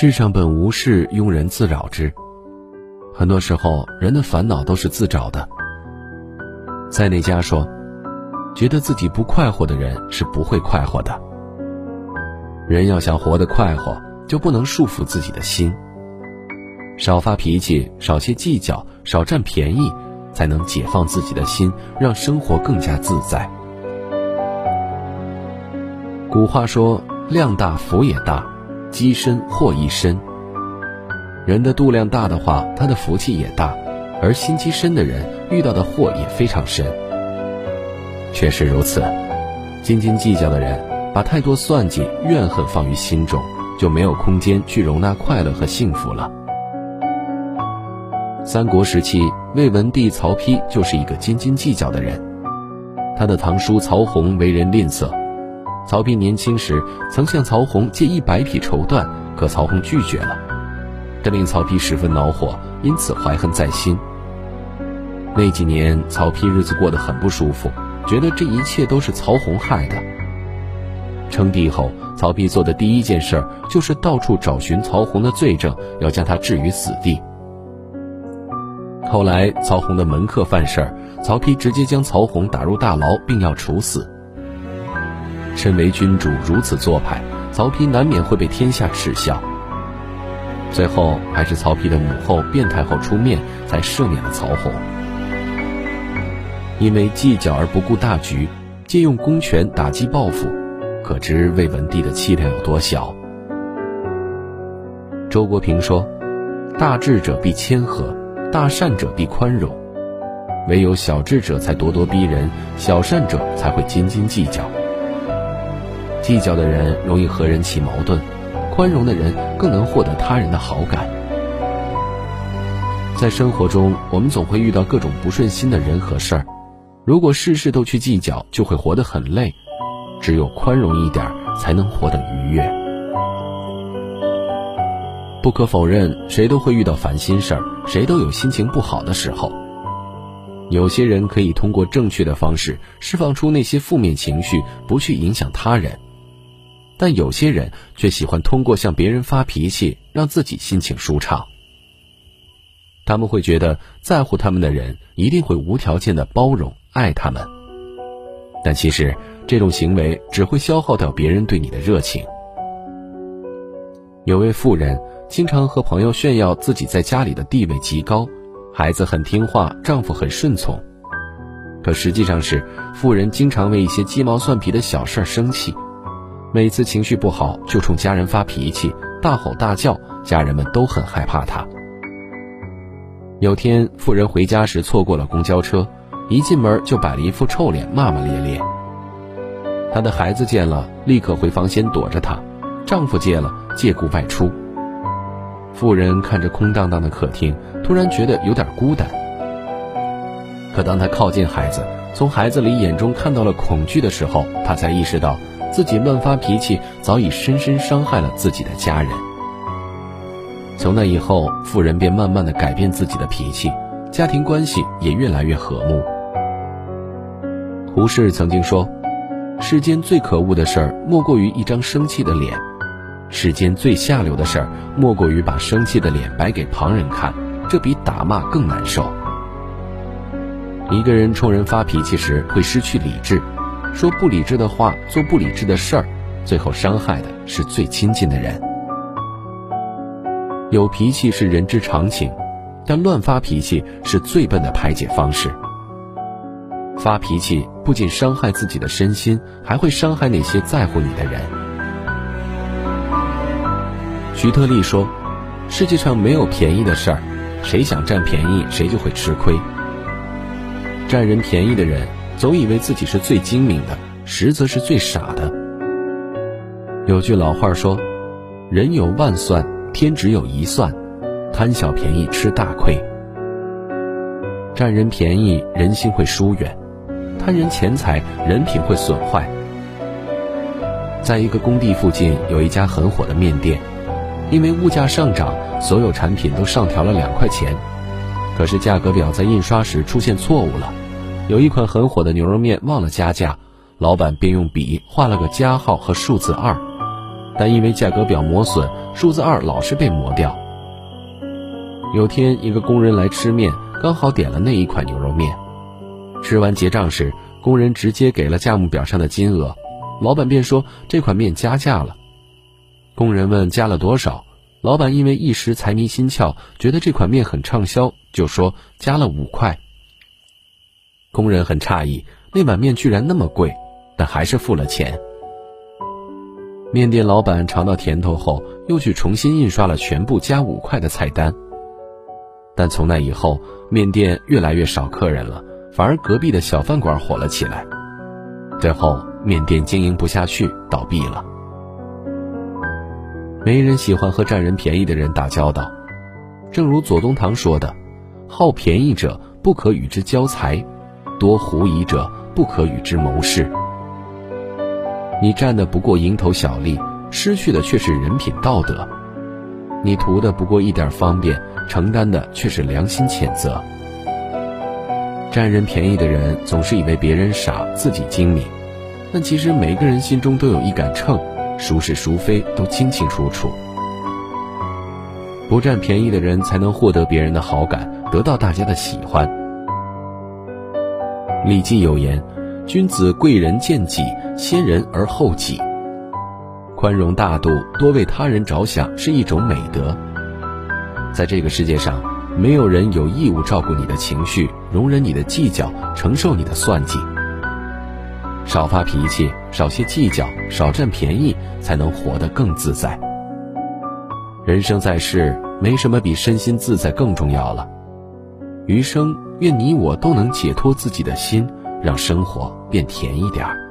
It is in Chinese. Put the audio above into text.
世上本无事，庸人自扰之。很多时候，人的烦恼都是自找的。塞内加说：“觉得自己不快活的人是不会快活的。人要想活得快活，就不能束缚自己的心。少发脾气，少些计较，少占便宜，才能解放自己的心，让生活更加自在。”古话说：“量大福也大，积深祸亦深。”人的度量大的话，他的福气也大；而心机深的人，遇到的祸也非常深。确实如此，斤斤计较的人，把太多算计、怨恨放于心中，就没有空间去容纳快乐和幸福了。三国时期，魏文帝曹丕就是一个斤斤计较的人。他的堂叔曹洪为人吝啬，曹丕年轻时曾向曹洪借一百匹绸缎，可曹洪拒绝了。这令曹丕十分恼火，因此怀恨在心。那几年，曹丕日子过得很不舒服，觉得这一切都是曹洪害的。称帝后，曹丕做的第一件事就是到处找寻曹洪的罪证，要将他置于死地。后来，曹洪的门客犯事儿，曹丕直接将曹洪打入大牢，并要处死。身为君主，如此做派，曹丕难免会被天下耻笑。最后还是曹丕的母后卞太后出面，才赦免了曹洪。因为计较而不顾大局，借用公权打击报复，可知魏文帝的气量有多小。周国平说：“大智者必谦和，大善者必宽容，唯有小智者才咄咄逼人，小善者才会斤斤计较。计较的人容易和人起矛盾。”宽容的人更能获得他人的好感。在生活中，我们总会遇到各种不顺心的人和事儿，如果事事都去计较，就会活得很累。只有宽容一点，才能活得愉悦。不可否认，谁都会遇到烦心事儿，谁都有心情不好的时候。有些人可以通过正确的方式释放出那些负面情绪，不去影响他人。但有些人却喜欢通过向别人发脾气，让自己心情舒畅。他们会觉得在乎他们的人一定会无条件的包容爱他们，但其实这种行为只会消耗掉别人对你的热情。有位妇人经常和朋友炫耀自己在家里的地位极高，孩子很听话，丈夫很顺从，可实际上是妇人经常为一些鸡毛蒜皮的小事儿生气。每次情绪不好就冲家人发脾气，大吼大叫，家人们都很害怕他。有天，妇人回家时错过了公交车，一进门就摆了一副臭脸，骂骂咧咧。她的孩子见了，立刻回房间躲着她；丈夫见了，借故外出。妇人看着空荡荡的客厅，突然觉得有点孤单。可当她靠近孩子，从孩子里眼中看到了恐惧的时候，她才意识到。自己乱发脾气，早已深深伤害了自己的家人。从那以后，富人便慢慢的改变自己的脾气，家庭关系也越来越和睦。胡适曾经说：“世间最可恶的事儿，莫过于一张生气的脸；世间最下流的事儿，莫过于把生气的脸摆给旁人看，这比打骂更难受。”一个人冲人发脾气时，会失去理智。说不理智的话，做不理智的事儿，最后伤害的是最亲近的人。有脾气是人之常情，但乱发脾气是最笨的排解方式。发脾气不仅伤害自己的身心，还会伤害那些在乎你的人。徐特立说：“世界上没有便宜的事儿，谁想占便宜，谁就会吃亏。占人便宜的人。”总以为自己是最精明的，实则是最傻的。有句老话说：“人有万算，天只有一算，贪小便宜吃大亏。”占人便宜，人心会疏远；贪人钱财，人品会损坏。在一个工地附近，有一家很火的面店，因为物价上涨，所有产品都上调了两块钱，可是价格表在印刷时出现错误了。有一款很火的牛肉面忘了加价，老板便用笔画了个加号和数字二，但因为价格表磨损，数字二老是被磨掉。有天，一个工人来吃面，刚好点了那一款牛肉面。吃完结账时，工人直接给了价目表上的金额，老板便说这款面加价了。工人问加了多少，老板因为一时财迷心窍，觉得这款面很畅销，就说加了五块。工人很诧异，那碗面居然那么贵，但还是付了钱。面店老板尝到甜头后，又去重新印刷了全部加五块的菜单。但从那以后，面店越来越少客人了，反而隔壁的小饭馆火了起来。最后，面店经营不下去，倒闭了。没人喜欢和占人便宜的人打交道，正如左宗棠说的：“好便宜者不可与之交财，多狐疑者不可与之谋事。”你占的不过蝇头小利，失去的却是人品道德；你图的不过一点方便。承担的却是良心谴责。占人便宜的人总是以为别人傻，自己精明，但其实每个人心中都有一杆秤，孰是孰非都清清楚楚。不占便宜的人才能获得别人的好感，得到大家的喜欢。《礼记》有言：“君子贵人贱己，先人而后己。”宽容大度，多为他人着想是一种美德。在这个世界上，没有人有义务照顾你的情绪，容忍你的计较，承受你的算计。少发脾气，少些计较，少占便宜，才能活得更自在。人生在世，没什么比身心自在更重要了。余生，愿你我都能解脱自己的心，让生活变甜一点儿。